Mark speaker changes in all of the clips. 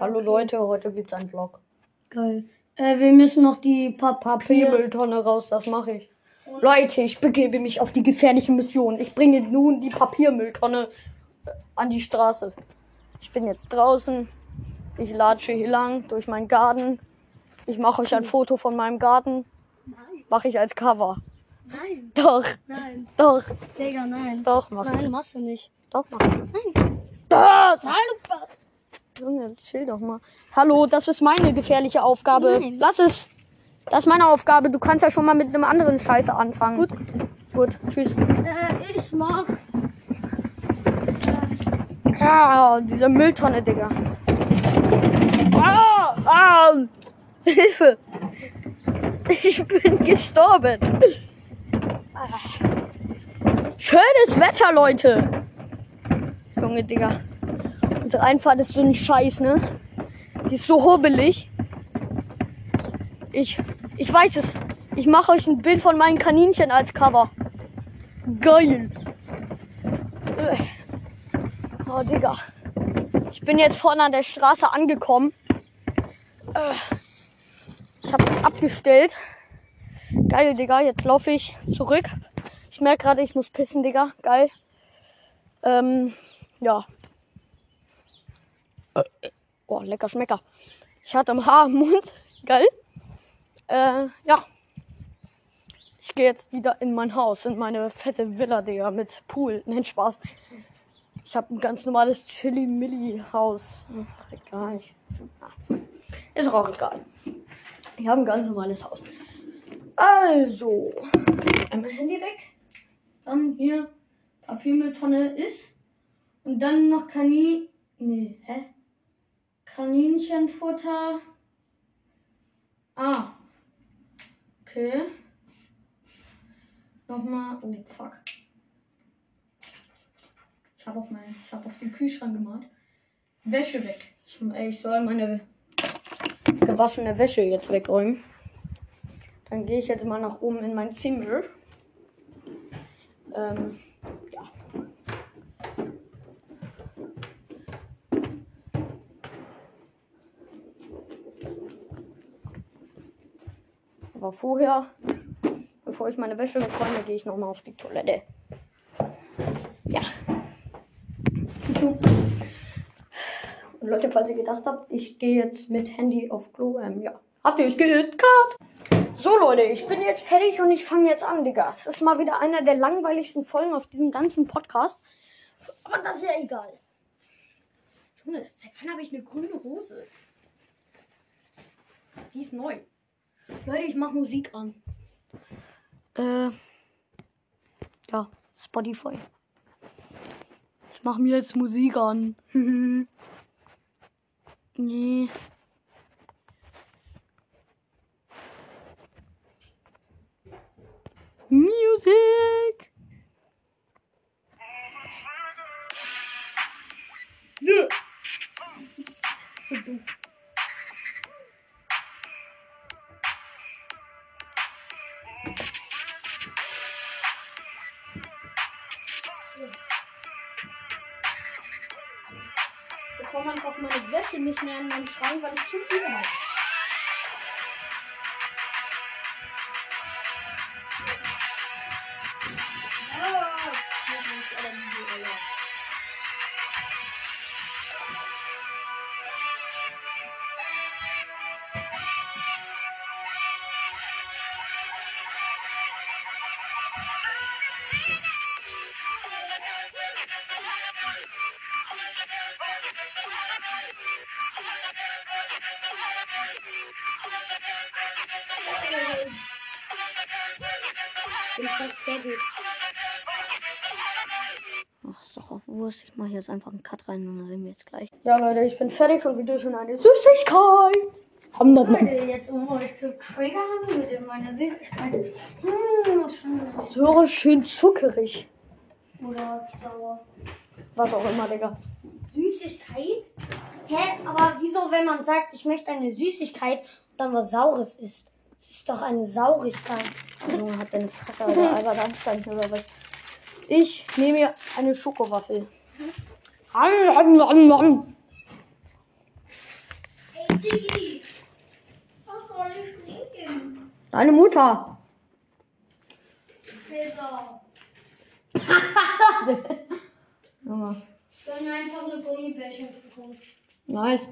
Speaker 1: Hallo Leute, heute gibt's einen Vlog.
Speaker 2: Geil. Äh, wir müssen noch die pa Papier.
Speaker 1: Papiermülltonne raus, das mache ich. Leute, ich begebe mich auf die gefährliche Mission. Ich bringe nun die Papiermülltonne äh, an die Straße. Ich bin jetzt draußen. Ich latsche hier lang durch meinen Garten. Ich mache euch ein Foto von meinem Garten.
Speaker 2: Nein,
Speaker 1: Mache ich als Cover.
Speaker 2: nein,
Speaker 1: Doch,
Speaker 2: nein.
Speaker 1: doch,
Speaker 2: Digga, nein.
Speaker 1: doch, mach
Speaker 2: Nein,
Speaker 1: ich.
Speaker 2: machst du nicht.
Speaker 1: Doch, mach ich.
Speaker 2: Nein.
Speaker 1: Ah,
Speaker 2: Nein, du
Speaker 1: Junge, chill doch mal. Hallo, das ist meine gefährliche Aufgabe.
Speaker 2: Nein.
Speaker 1: Lass es. Das ist meine Aufgabe. Du kannst ja schon mal mit einem anderen Scheiße anfangen.
Speaker 2: Gut.
Speaker 1: Gut, tschüss.
Speaker 2: Äh, ich mach.
Speaker 1: Ja, diese Mülltonne, Digga. Ah, ah, Hilfe. Ich bin gestorben. Ah. Schönes Wetter, Leute. Junge, Digga. Unsere Einfahrt ist so ein Scheiß, ne? Die ist so hobelig. Ich, ich weiß es. Ich mache euch ein Bild von meinen Kaninchen als Cover. Geil. Äh. Oh, Digga. Ich bin jetzt vorne an der Straße angekommen. Äh, Ich hab's abgestellt. Geil, Digga. Jetzt laufe ich zurück. Ich merke gerade, ich muss pissen, Digga. Geil. Ähm, ja. Oh, lecker Schmecker. Ich hatte ein Haar im Mund. Geil. Äh, ja. Ich gehe jetzt wieder in mein Haus, in meine fette Villa, Digga, mit Pool. Nein, Spaß. Ich habe ein ganz normales Chili-Milli-Haus. Egal. Ist auch egal. Ich habe ein ganz normales Haus. Also, einmal Handy weg. Dann hier Papiermülltonne ist. Und dann noch Kanin... Nee, hä? Kaninchenfutter. Ah. Okay. Nochmal... Oh, fuck. Ich habe auf, hab auf den Kühlschrank gemalt. Wäsche weg. Ich, ich soll meine gewaschene Wäsche jetzt wegräumen. Dann gehe ich jetzt mal nach oben in mein Zimmer. Ähm, ja. Aber vorher, bevor ich meine Wäsche wegräume, gehe ich nochmal auf die Toilette. Ja. Und Leute, falls ihr gedacht habt, ich gehe jetzt mit Handy auf Klo, ähm, ja. Habt ihr gehört? Cut! So Leute, ich bin jetzt fertig und ich fange jetzt an, Digga. Es ist mal wieder einer der langweiligsten Folgen auf diesem ganzen Podcast. Aber das ist ja egal. Junge, seit wann habe ich eine grüne Hose? Die ist neu. Leute, ich mache Musik an. Äh. Ja, Spotify. Ich mache mir jetzt Musik an. nee. Music. Yeah. Ich Wäsche nicht mehr in meinen Schrank, weil ich zu viel habe. bin fertig. Ach, ist doch auch Wurst. Ich mache jetzt einfach einen Cut rein und dann sehen wir jetzt gleich. Ja, Leute, ich bin fertig und wir dürfen eine Süßigkeit. Haben das.
Speaker 2: Leute, jetzt um euch zu triggern mit meiner Süßigkeit. Ist
Speaker 1: So schön zuckerig.
Speaker 2: oder sauer.
Speaker 1: Was auch immer, Digga.
Speaker 2: Süßigkeit? Hä? Aber wieso, wenn man sagt, ich möchte eine Süßigkeit und dann was Saures isst? Das ist doch eine Saurigkeit.
Speaker 1: Junge, hat deine Fresse, Alter. Albert Einstein oder was. Ich nehme mir eine Schokowaffel.
Speaker 2: Digi. Was soll ich trinken?
Speaker 1: Deine Mutter.
Speaker 2: Besser.
Speaker 1: Ja,
Speaker 2: Ich habe einfach eine Gummibärchen bekommen.
Speaker 1: nice.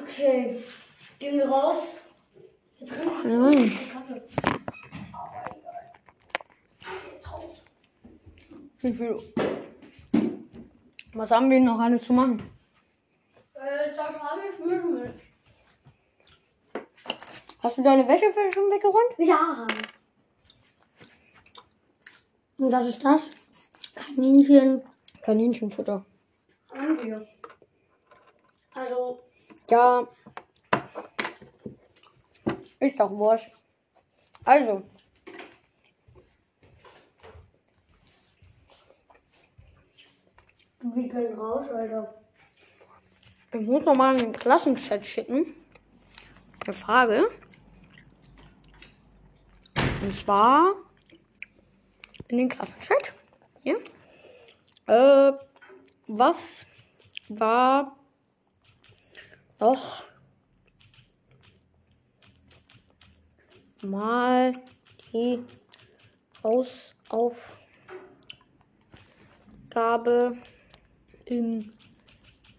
Speaker 2: Okay. Gehen wir raus. Trinken
Speaker 1: Ja.
Speaker 2: Kacke. Jetzt raus.
Speaker 1: Wie viel? Was haben wir noch alles zu machen?
Speaker 2: Äh, das.
Speaker 1: Hast du deine Wäsche schon weggeräumt?
Speaker 2: Ja. Und was ist das? Kaninchen.
Speaker 1: Kaninchenfutter.
Speaker 2: Wir. Also,
Speaker 1: Ja. Ist doch wurscht. Also.
Speaker 2: wir gehen raus, Alter.
Speaker 1: Ich muss noch mal in den Klassenchat schicken. Eine Frage. Und zwar in den Klassenchat. Hier. Äh, was war noch mal die Hausaufgabe in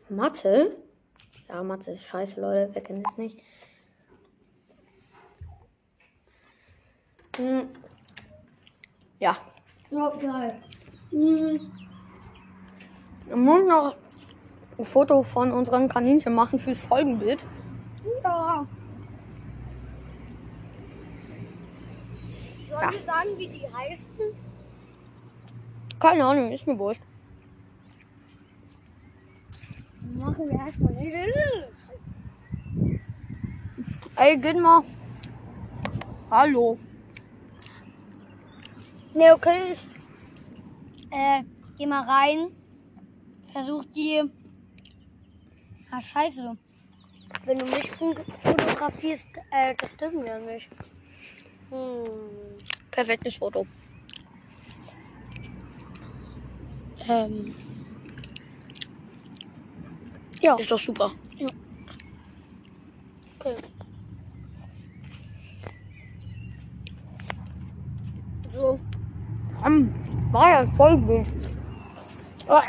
Speaker 1: Mathe? Ja, Mathe ist scheiße, Leute. Wer kennt es nicht? Hm. Ja.
Speaker 2: Ja, geil. Hm.
Speaker 1: Ich muss noch ein Foto von unseren Kaninchen machen fürs Folgenbild.
Speaker 2: Ja. Sollen
Speaker 1: Ja.
Speaker 2: wir sagen, wie die heißen?
Speaker 1: Keine Ahnung, ist mir wurscht.
Speaker 2: Machen wir erstmal nicht.
Speaker 1: Ey, geht mal. Hallo.
Speaker 2: Ne, okay. Ich, äh, geh mal rein. Versuch die. Ah, scheiße. Wenn du mich fo- fotografierst, äh, das dürfen wir nicht. Hm.
Speaker 1: Perfektes Foto.
Speaker 2: Ähm. Ja,
Speaker 1: Ist doch super.
Speaker 2: okay. So.
Speaker 1: Hm, war ja ein Folgenbild. Ah,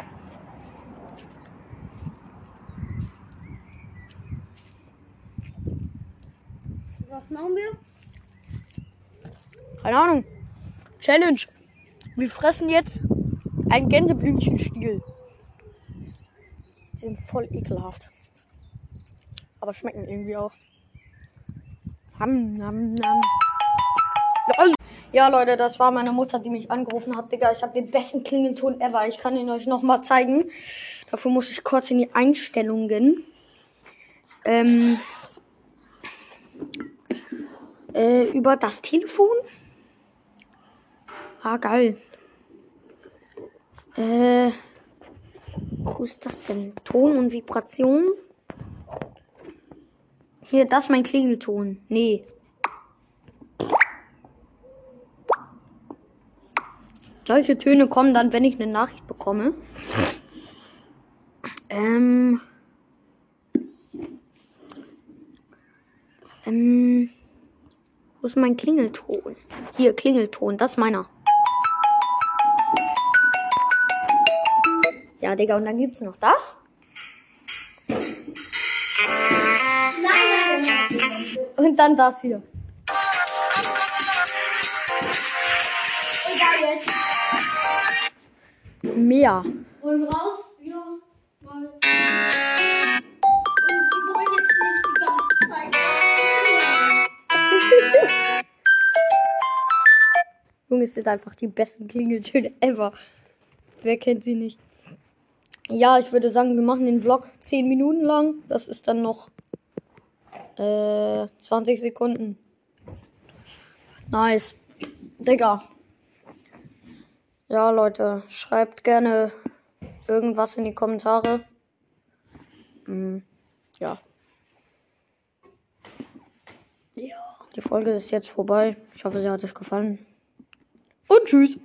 Speaker 2: Was machen wir?
Speaker 1: keine Ahnung. Challenge. Wir fressen jetzt ein Gänseblümchenstiel. Die sind voll ekelhaft. Aber schmecken irgendwie auch. Ham, nam. Lol. Ja, Leute, das war meine Mutter, die mich angerufen hat. Digga, ich habe den besten Klingelton ever. Ich kann ihn euch noch mal zeigen. Dafür muss ich kurz in die Einstellungen. Ähm, äh, über das Telefon. Ah, geil. Äh, wo ist das denn? Ton und Vibration. Hier, das ist mein Klingelton. Nee. Solche Töne kommen dann, wenn ich eine Nachricht bekomme. Ähm. Ähm. Wo ist mein Klingelton? Hier, Klingelton, das ist meiner. Ja, Digga, und dann gibt's noch das. Und dann das hier.
Speaker 2: Egal jetzt.
Speaker 1: Mehr.
Speaker 2: Wir raus?
Speaker 1: Junge, es sind einfach die besten Klingeltöne ever. Wer kennt sie nicht? Ja, ich würde sagen, wir machen den Vlog 10 Minuten lang. Das ist dann noch äh, 20 Sekunden. Nice. Digga. Ja, Leute, schreibt gerne irgendwas in die Kommentare. Hm, ja. Ja. Die Folge ist jetzt vorbei. Ich hoffe, sie hat euch gefallen. Tschüss.